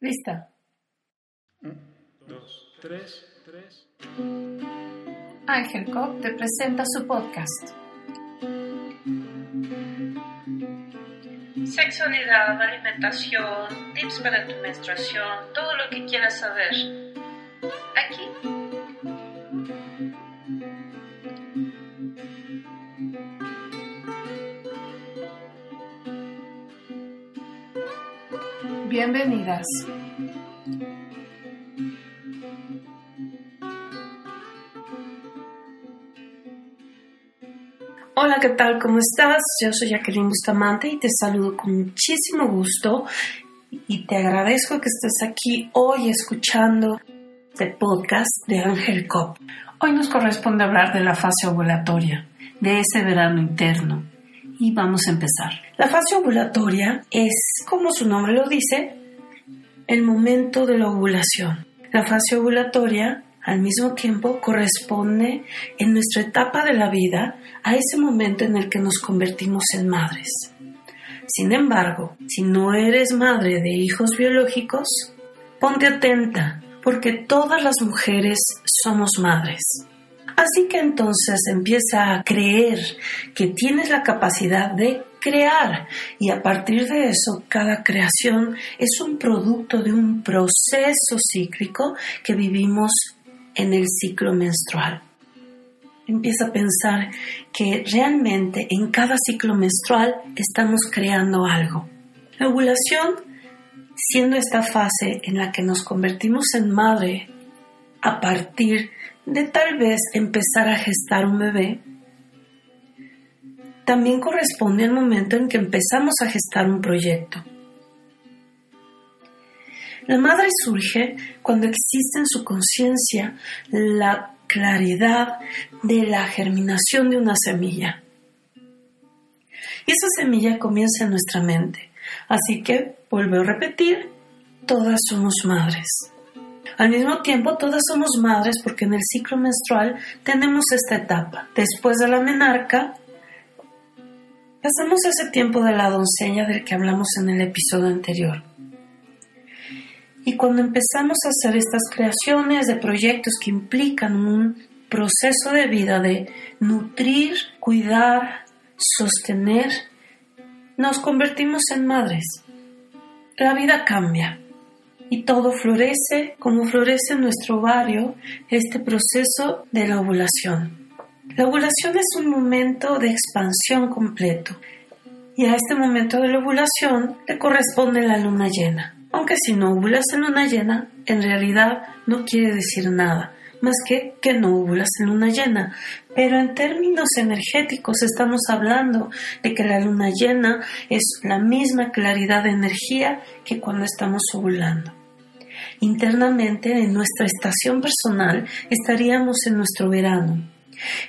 Lista. Un, dos, tres, tres. Ángel Cop te presenta su podcast. Sexualidad, alimentación, tips para tu menstruación, todo lo que quieras saber. Aquí. Bienvenidas. Hola, ¿qué tal? ¿Cómo estás? Yo soy Jacqueline Bustamante y te saludo con muchísimo gusto y te agradezco que estés aquí hoy escuchando este podcast de Ángel Cop. Hoy nos corresponde hablar de la fase ovulatoria, de ese verano interno. Y vamos a empezar. La fase ovulatoria es, como su nombre lo dice, el momento de la ovulación. La fase ovulatoria al mismo tiempo corresponde en nuestra etapa de la vida a ese momento en el que nos convertimos en madres. Sin embargo, si no eres madre de hijos biológicos, ponte atenta, porque todas las mujeres somos madres. Así que entonces empieza a creer que tienes la capacidad de crear y a partir de eso cada creación es un producto de un proceso cíclico que vivimos en el ciclo menstrual. Empieza a pensar que realmente en cada ciclo menstrual estamos creando algo. La ovulación, siendo esta fase en la que nos convertimos en madre a partir de tal vez empezar a gestar un bebé, también corresponde al momento en que empezamos a gestar un proyecto. La madre surge cuando existe en su conciencia la claridad de la germinación de una semilla. Y esa semilla comienza en nuestra mente. Así que, vuelvo a repetir, todas somos madres. Al mismo tiempo, todas somos madres porque en el ciclo menstrual tenemos esta etapa. Después de la menarca, pasamos ese tiempo de la doncella del que hablamos en el episodio anterior. Y cuando empezamos a hacer estas creaciones de proyectos que implican un proceso de vida de nutrir, cuidar, sostener, nos convertimos en madres. La vida cambia y todo florece como florece en nuestro ovario este proceso de la ovulación. La ovulación es un momento de expansión completo y a este momento de la ovulación le corresponde la luna llena. Aunque si no ovulas en luna llena, en realidad no quiere decir nada, más que que no ovulas en luna llena. Pero en términos energéticos estamos hablando de que la luna llena es la misma claridad de energía que cuando estamos ovulando. Internamente, en nuestra estación personal, estaríamos en nuestro verano.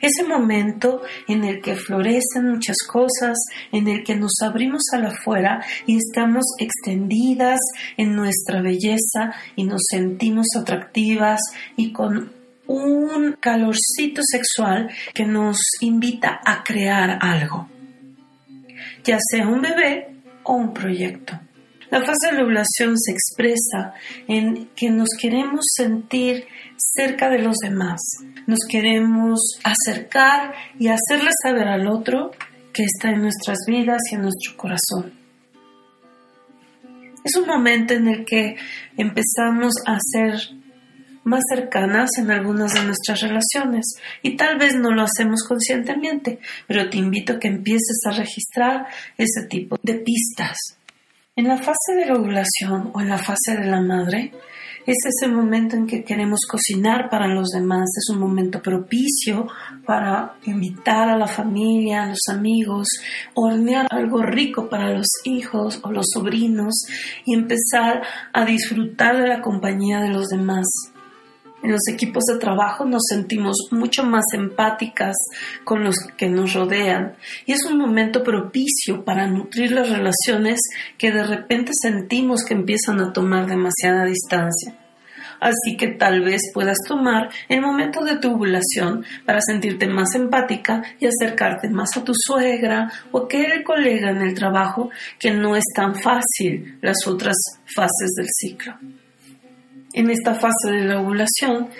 Ese momento en el que florecen muchas cosas, en el que nos abrimos a la afuera y estamos extendidas en nuestra belleza y nos sentimos atractivas y con un calorcito sexual que nos invita a crear algo, ya sea un bebé o un proyecto. La fase de la ovulación se expresa en que nos queremos sentir cerca de los demás, nos queremos acercar y hacerle saber al otro que está en nuestras vidas y en nuestro corazón. Es un momento en el que empezamos a ser más cercanas en algunas de nuestras relaciones y tal vez no lo hacemos conscientemente, pero te invito a que empieces a registrar ese tipo de pistas en la fase de la ovulación o en la fase de la madre, es ese momento en que queremos cocinar para los demás, es un momento propicio para invitar a la familia, a los amigos, hornear algo rico para los hijos o los sobrinos y empezar a disfrutar de la compañía de los demás. En los equipos de trabajo nos sentimos mucho más empáticas con los que nos rodean y es un momento propicio para nutrir las relaciones que de repente sentimos que empiezan a tomar demasiada distancia. Así que tal vez puedas tomar el momento de tu ovulación para sentirte más empática y acercarte más a tu suegra o aquel colega en el trabajo que no es tan fácil las otras fases del ciclo. En esta fase de la ovulación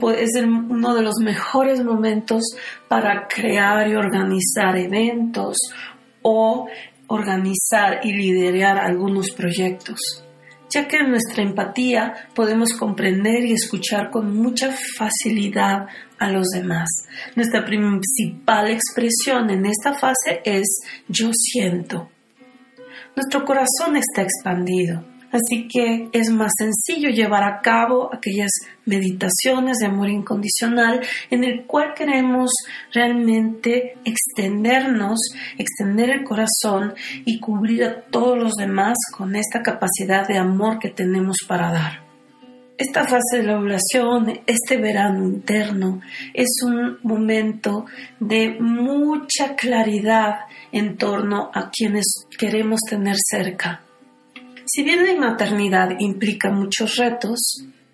pues, es uno de los mejores momentos para crear y organizar eventos o organizar y liderar algunos proyectos ya que en nuestra empatía podemos comprender y escuchar con mucha facilidad a los demás. Nuestra principal expresión en esta fase es yo siento. Nuestro corazón está expandido. Así que es más sencillo llevar a cabo aquellas meditaciones de amor incondicional en el cual queremos realmente extendernos, extender el corazón y cubrir a todos los demás con esta capacidad de amor que tenemos para dar. Esta fase de la ovulación, este verano interno, es un momento de mucha claridad en torno a quienes queremos tener cerca si bien la maternidad implica muchos retos,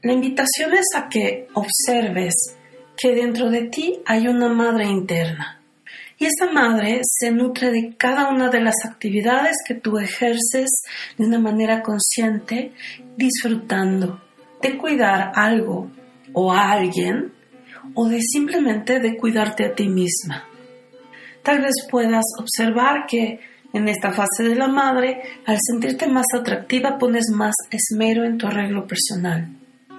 la invitación es a que observes que dentro de ti hay una madre interna. Y esa madre se nutre de cada una de las actividades que tú ejerces de una manera consciente, disfrutando de cuidar algo o a alguien o de simplemente de cuidarte a ti misma. Tal vez puedas observar que en esta fase de la madre, al sentirte más atractiva pones más esmero en tu arreglo personal.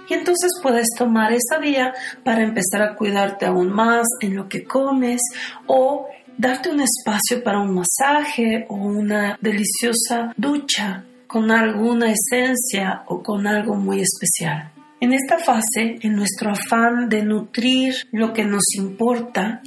Y entonces puedes tomar esa vía para empezar a cuidarte aún más en lo que comes o darte un espacio para un masaje o una deliciosa ducha con alguna esencia o con algo muy especial. En esta fase, en nuestro afán de nutrir lo que nos importa,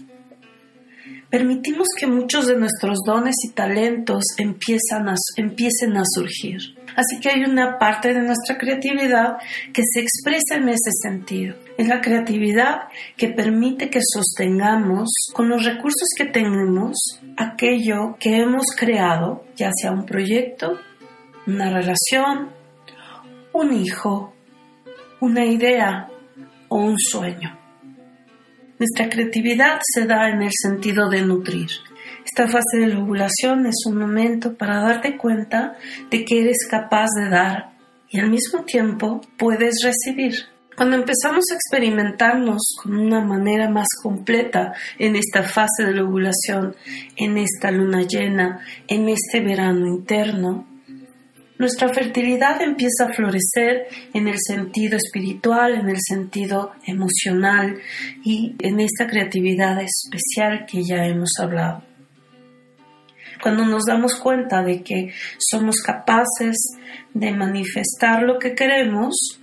permitimos que muchos de nuestros dones y talentos empiezan empiecen a surgir. Así que hay una parte de nuestra creatividad que se expresa en ese sentido. Es la creatividad que permite que sostengamos con los recursos que tenemos aquello que hemos creado, ya sea un proyecto, una relación, un hijo, una idea o un sueño. Nuestra creatividad se da en el sentido de nutrir. Esta fase de la ovulación es un momento para darte cuenta de que eres capaz de dar y al mismo tiempo puedes recibir. Cuando empezamos a experimentarnos con una manera más completa en esta fase de la ovulación, en esta luna llena, en este verano interno, nuestra fertilidad empieza a florecer en el sentido espiritual, en el sentido emocional y en esta creatividad especial que ya hemos hablado. Cuando nos damos cuenta de que somos capaces de manifestar lo que queremos,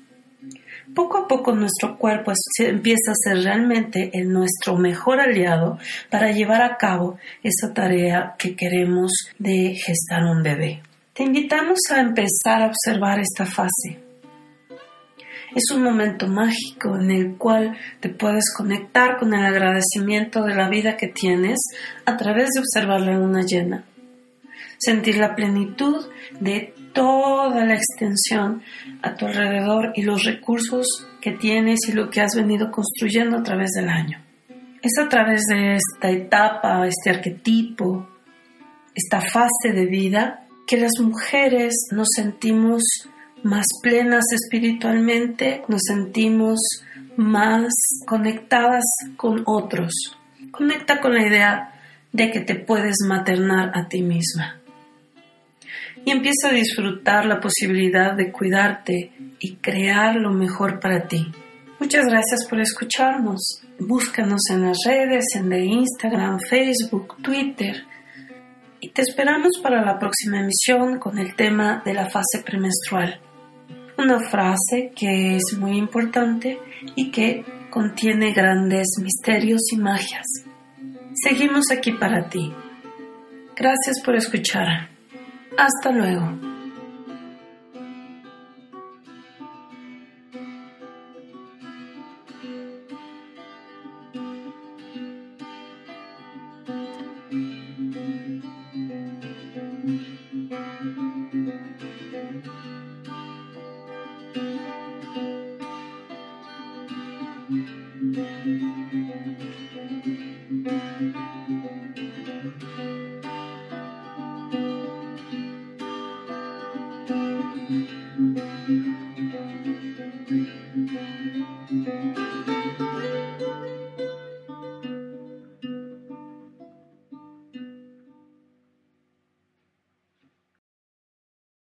poco a poco nuestro cuerpo empieza a ser realmente el nuestro mejor aliado para llevar a cabo esa tarea que queremos de gestar un bebé. Te invitamos a empezar a observar esta fase. Es un momento mágico en el cual te puedes conectar con el agradecimiento de la vida que tienes a través de observar la luna llena. Sentir la plenitud de toda la extensión a tu alrededor y los recursos que tienes y lo que has venido construyendo a través del año. Es a través de esta etapa, este arquetipo, esta fase de vida que las mujeres nos sentimos más plenas espiritualmente, nos sentimos más conectadas con otros. Conecta con la idea de que te puedes maternar a ti misma. Y empieza a disfrutar la posibilidad de cuidarte y crear lo mejor para ti. Muchas gracias por escucharnos. Búscanos en las redes, en de Instagram, Facebook, Twitter y te esperamos para la próxima emisión con el tema de la fase premenstrual. Una frase que es muy importante y que contiene grandes misterios y magias. Seguimos aquí para ti. Gracias por escuchar. Hasta luego.